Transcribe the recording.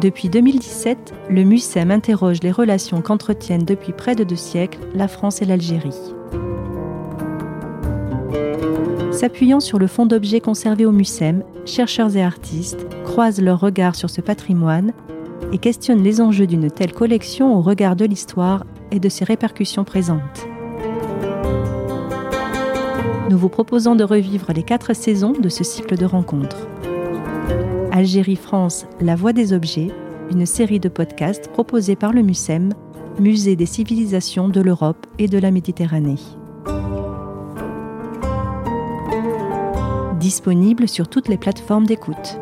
Depuis 2017, le MUSEM interroge les relations qu'entretiennent depuis près de deux siècles la France et l'Algérie. S'appuyant sur le fonds d'objets conservés au MUSEM, chercheurs et artistes croisent leurs regards sur ce patrimoine et questionnent les enjeux d'une telle collection au regard de l'histoire et de ses répercussions présentes. Nous vous proposons de revivre les quatre saisons de ce cycle de rencontres. Algérie-France, La Voix des Objets, une série de podcasts proposés par le MUSEM, Musée des civilisations de l'Europe et de la Méditerranée. Disponible sur toutes les plateformes d'écoute.